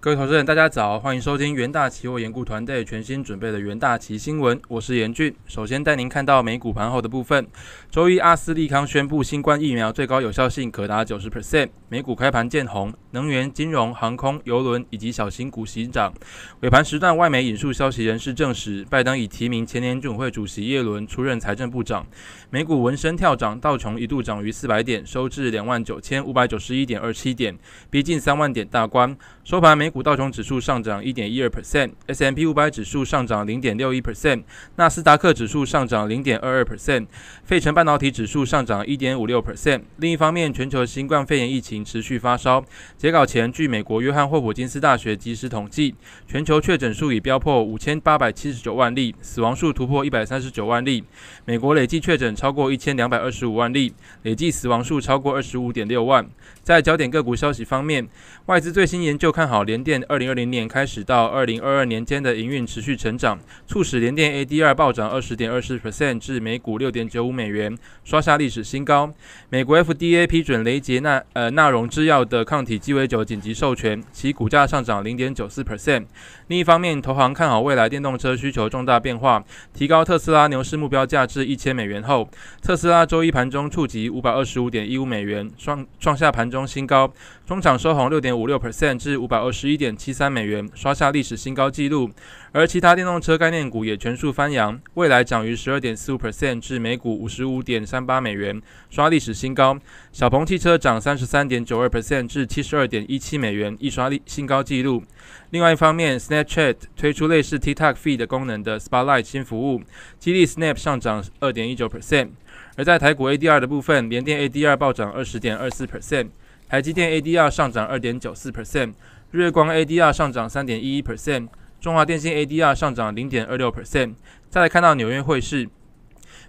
各位投资人，大家早，欢迎收听元大期货研估团队全新准备的元大期新闻，我是严俊。首先带您看到美股盘后的部分。周一，阿斯利康宣布新冠疫苗最高有效性可达九十 percent，美股开盘见红，能源、金融、航空、邮轮以及小型股息涨。尾盘时段，外媒引述消息人士证实，拜登已提名前年总会主席耶伦出任财政部长。美股闻声跳涨，道琼一度涨逾四百点，收至两万九千五百九十一点二七点，逼近三万点大关。收盘，美股道琼指数上涨一点一二 percent，S M P 五百指数上涨零点六一 percent，纳斯达克指数上涨零点二二 percent，费城半导体指数上涨一点五六 percent。另一方面，全球新冠肺炎疫情持续发烧。截稿前，据美国约翰霍普金斯大学及时统计，全球确诊数已飙破五千八百七十九万例，死亡数突破一百三十九万例。美国累计确诊超过一千两百二十五万例，累计死亡数超过二十五点六万。在焦点个股消息方面，外资最新研究看好联电二零二零年开始到二零二二年间的营运持续成长，促使联电 ADR 暴涨二十点二四 percent 至每股六点九五美元，刷下历史新高。美国 FDA 批准雷杰纳呃纳荣制药的抗体鸡尾酒紧急授权，其股价上涨零点九四 percent。另一方面，投行看好未来电动车需求重大变化，提高特斯拉牛市目标价至一千美元后，特斯拉周一盘中触及五百二十五点一五美元，创创下盘中。新高，中场收红六点五六 percent 至五百二十一点七三美元，刷下历史新高纪录。而其他电动车概念股也全数翻扬，未来涨逾十二点四五 percent 至每股五十五点三八美元，刷历史新高。小鹏汽车涨三十三点九二 percent 至七十二点一七美元，一刷历新高纪录。另外一方面，Snapchat 推出类似 TikTok Feed 功能的 Spotlight 新服务，激励 Snap 上涨二点一九 percent。而在台股 ADR 的部分，联电 ADR 暴涨二十点二四 percent。台积电 ADR 上涨二点九四 percent，日月光 ADR 上涨三点一一 percent，中华电信 ADR 上涨零点二六 percent。再来看到纽约汇市，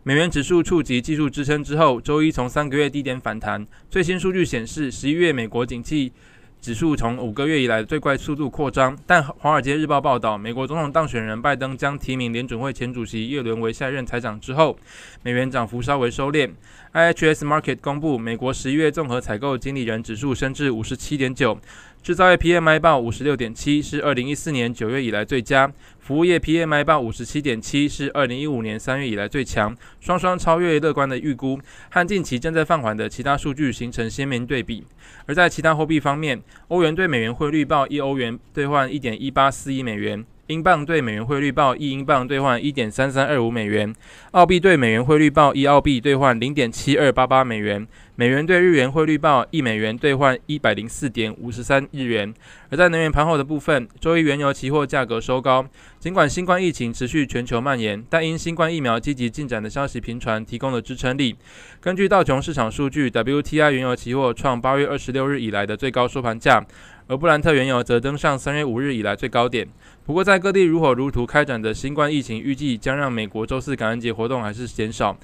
美元指数触及技术支撑之后，周一从三个月低点反弹。最新数据显示，十一月美国景气。指数从五个月以来最快速度扩张，但《华尔街日报》报道，美国总统当选人拜登将提名联准会前主席耶伦为下任财长之后，美元涨幅稍微收敛。IHS Market 公布，美国十一月综合采购经理人指数升至五十七点九。制造业 PMI 报五十六点七，是二零一四年九月以来最佳；服务业 PMI 报五十七点七，是二零一五年三月以来最强，双双超越乐观的预估，和近期正在放缓的其他数据形成鲜明对比。而在其他货币方面，欧元兑美元汇率报一欧元兑换一点一八四一美元。英镑对美元汇率报一英镑兑换一点三三二五美元，澳币对美元汇率报一澳币兑换零点七二八八美元，美元对日元汇率报一美元兑换一百零四点五十三日元。而在能源盘后的部分，周一原油期货价格收高，尽管新冠疫情持续全球蔓延，但因新冠疫苗积极进展的消息频传，提供了支撑力。根据道琼市场数据，WTI 原油期货创八月二十六日以来的最高收盘价。而布兰特原油则登上三月五日以来最高点。不过，在各地如火如荼开展的新冠疫情，预计将让美国周四感恩节活动还是减少，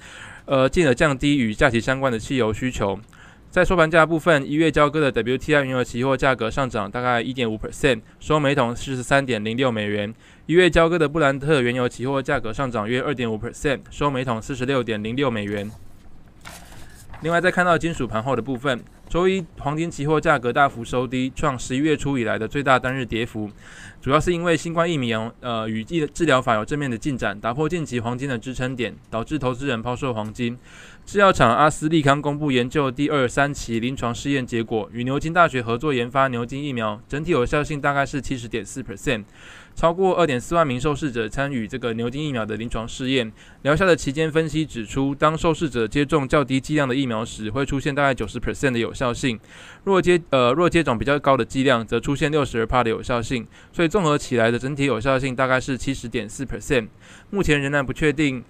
呃，进而降低与假期相关的汽油需求。在收盘价部分，一月交割的 WTI 原油期货价格上涨大概一点五 percent，收每桶四十三点零六美元；一月交割的布兰特原油期货价格上涨约二点五 percent，收每桶四十六点零六美元。另外，再看到金属盘后的部分。周一，黄金期货价格大幅收低，创十一月初以来的最大单日跌幅，主要是因为新冠疫苗呃与治治疗法有正面的进展，打破近期黄金的支撑点，导致投资人抛售黄金。制药厂阿斯利康公布研究第二三期临床试验结果，与牛津大学合作研发牛津疫苗，整体有效性大概是七十点四 percent。超过二点四万名受试者参与这个牛津疫苗的临床试验，疗效的期间分析指出，当受试者接种较低剂量的疫苗时，会出现大概九十 percent 的有有效性；若接呃若接种比较高的剂量，则出现六十二帕的有效性。所以综合起来的整体有效性大概是七十点四 percent。目前仍然不确定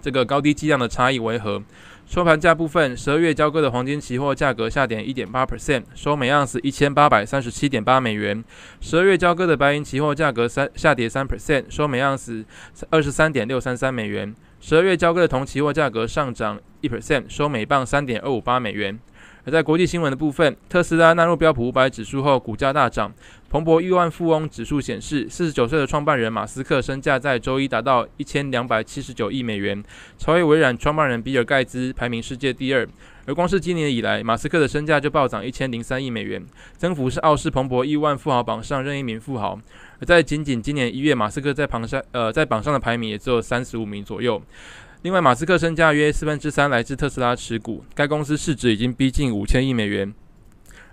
这个高低剂量的差异为何。收盘价部分，十二月交割的黄金期货价格下跌一点八 percent，收每盎司一千八百三十七点八美元。十二月交割的白银期货价格三下跌三 percent，收每盎司二十三点六三三美元。十二月交割的铜期货价格上涨一 percent，收每磅三点二五八美元。而在国际新闻的部分，特斯拉纳入标普五百指数后，股价大涨。彭博亿万富翁指数显示，四十九岁的创办人马斯克身价在周一达到一千两百七十九亿美元，超越微软创办人比尔盖茨，排名世界第二。而光是今年以来，马斯克的身价就暴涨一千零三亿美元，增幅是傲视彭博亿万富豪榜上任一名富豪。而在仅仅今年一月，马斯克在榜上呃在榜上的排名也只有三十五名左右。另外，马斯克身价约四分之三来自特斯拉持股，该公司市值已经逼近五千亿美元。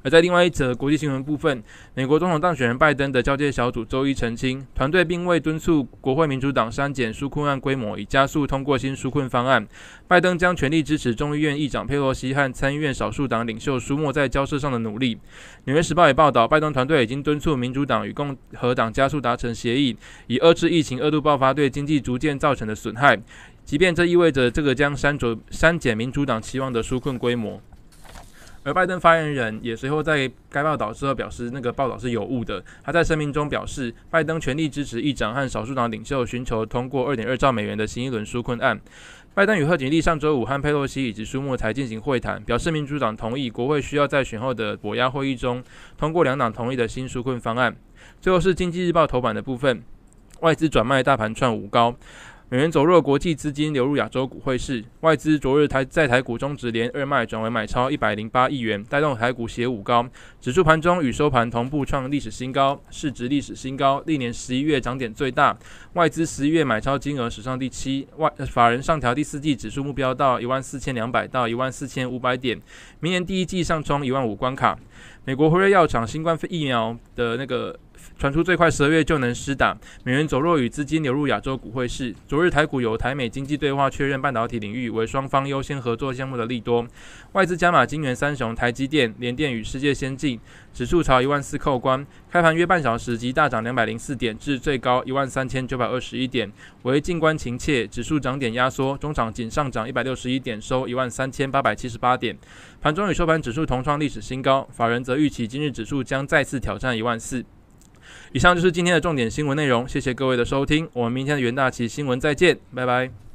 而在另外一则国际新闻部分，美国总统当选人拜登的交接小组周一澄清，团队并未敦促国会民主党删减纾困案规模，以加速通过新纾困方案。拜登将全力支持众议院议长佩洛西和参议院少数党领袖舒默在交涉上的努力。纽约时报也报道，拜登团队已经敦促民主党与共和党加速达成协议，以遏制疫情二度爆发对经济逐渐造成的损害。即便这意味着这个将删除删减民主党期望的纾困规模，而拜登发言人也随后在该报道之后表示，那个报道是有误的。他在声明中表示，拜登全力支持议长和少数党领袖寻求通过二点二兆美元的新一轮纾困案。拜登与贺锦丽上周五和佩洛西以及舒默才进行会谈，表示民主党同意国会需要在选后的博压会议中通过两党同意的新纾困方案。最后是经济日报头版的部分，外资转卖大盘创五高。美元走弱，国际资金流入亚洲股汇市，外资昨日台在台股中值连二卖，转为买超一百零八亿元，带动台股写五高，指数盘中与收盘同步创历史新高，市值历史新高，历年十一月涨点最大，外资十一月买超金额史上第七，外法人上调第四季指数目标到一万四千两百到一万四千五百点，明年第一季上冲一万五关卡。美国辉瑞药厂新冠疫苗的那个。传出最快十二月就能施打，美元走弱与资金流入亚洲股汇市。昨日台股由台美经济对话确认半导体领域为双方优先合作项目的利多，外资加码金元三雄、台积电、联电与世界先进，指数朝一万四扣关。开盘约半小时即大涨两百零四点，至最高一万三千九百二十一点，为静观情切，指数涨点压缩，中场仅上涨一百六十一点，收一万三千八百七十八点。盘中与收盘指数同创历史新高，法人则预期今日指数将再次挑战一万四。以上就是今天的重点新闻内容，谢谢各位的收听，我们明天的元大旗新闻再见，拜拜。